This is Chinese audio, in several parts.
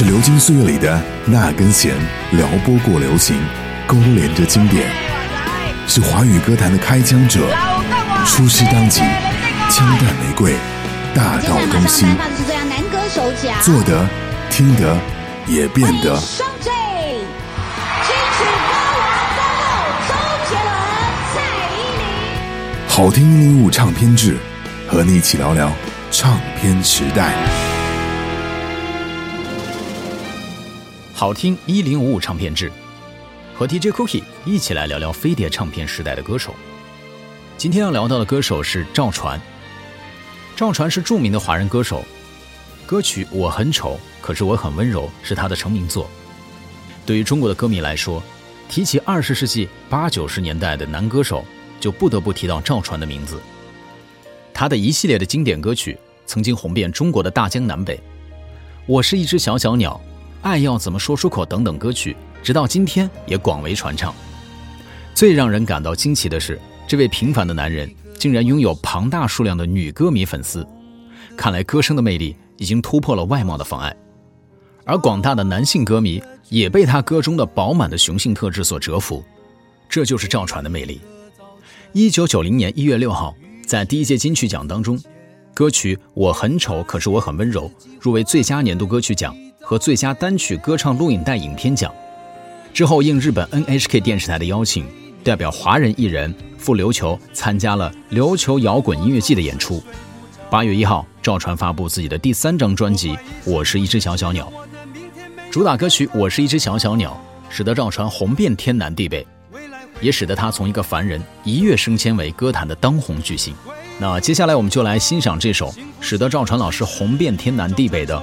是流金岁月里的那根弦，撩拨过流行，勾连着经典。是华语歌坛的开疆者，出师当即，枪弹玫瑰，大道东西。做得，听得，也变得。好听一零五唱片制，和你一起聊聊唱片时代。好听一零五五唱片制，和 DJ Cookie 一起来聊聊飞碟唱片时代的歌手。今天要聊到的歌手是赵传。赵传是著名的华人歌手，歌曲《我很丑，可是我很温柔》是他的成名作。对于中国的歌迷来说，提起二十世纪八九十年代的男歌手，就不得不提到赵传的名字。他的一系列的经典歌曲曾经红遍中国的大江南北，《我是一只小小鸟》。爱要怎么说出口等等歌曲，直到今天也广为传唱。最让人感到惊奇的是，这位平凡的男人竟然拥有庞大数量的女歌迷粉丝。看来歌声的魅力已经突破了外貌的妨碍，而广大的男性歌迷也被他歌中的饱满的雄性特质所折服。这就是赵传的魅力。一九九零年一月六号，在第一届金曲奖当中，歌曲《我很丑，可是我很温柔》入围最佳年度歌曲奖。和最佳单曲歌唱录影带影片奖之后，应日本 NHK 电视台的邀请，代表华人艺人赴琉球参加了琉球摇滚音乐季的演出。八月一号，赵传发布自己的第三张专辑《我是一只小小鸟》，主打歌曲《我是一只小小鸟》使得赵传红遍天南地北，也使得他从一个凡人一跃升迁为歌坛的当红巨星。那接下来我们就来欣赏这首使得赵传老师红遍天南地北的《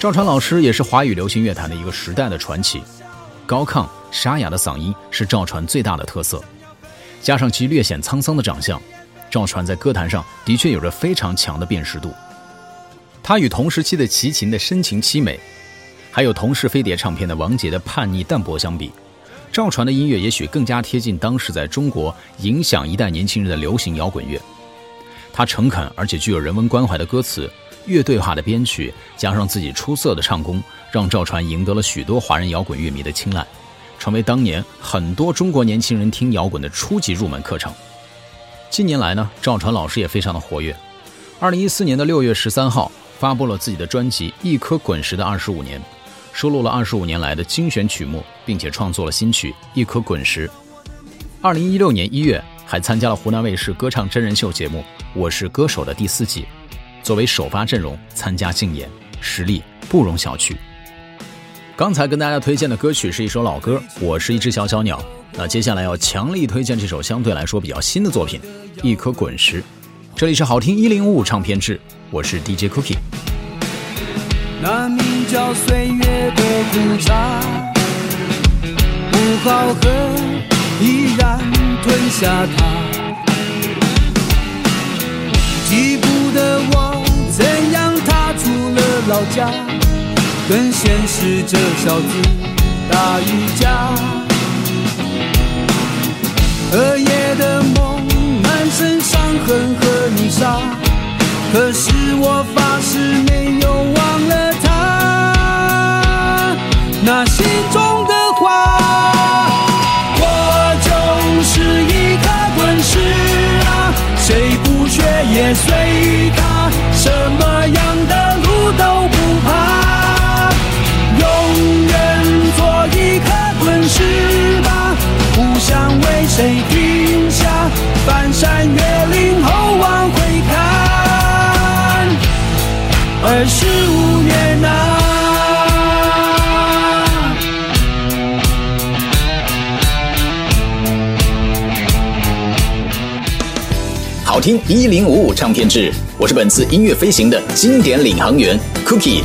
赵传老师也是华语流行乐坛的一个时代的传奇。高亢沙哑的嗓音是赵传最大的特色，加上其略显沧桑的长相，赵传在歌坛上的确有着非常强的辨识度。他与同时期的齐秦的深情凄美，还有同是飞碟唱片的王杰的叛逆淡泊相比，赵传的音乐也许更加贴近当时在中国影响一代年轻人的流行摇滚乐。他诚恳而且具有人文关怀的歌词。乐队化的编曲，加上自己出色的唱功，让赵传赢得了许多华人摇滚乐迷的青睐，成为当年很多中国年轻人听摇滚的初级入门课程。近年来呢，赵传老师也非常的活跃。二零一四年的六月十三号，发布了自己的专辑《一颗滚石的二十五年》，收录了二十五年来的精选曲目，并且创作了新曲《一颗滚石》。二零一六年一月，还参加了湖南卫视歌唱真人秀节目《我是歌手》的第四季。作为首发阵容参加竞演，实力不容小觑。刚才跟大家推荐的歌曲是一首老歌，《我是一只小小鸟》。那接下来要强力推荐这首相对来说比较新的作品，《一颗滚石》。这里是好听一零五五唱片制，我是 DJ Cookie。那名叫岁月的苦茶，不好喝，依然吞下它。了老家，跟现实这小子打一架。彻夜的梦，满身伤痕和泥沙，可是我发誓没有忘了他，那心中的话。我就是一颗滚石啊，谁不学也随他，什么谁停下，翻山越岭后往回看，二十五年啊。好听一零五五唱片志，我是本次音乐飞行的经典领航员 Cookie。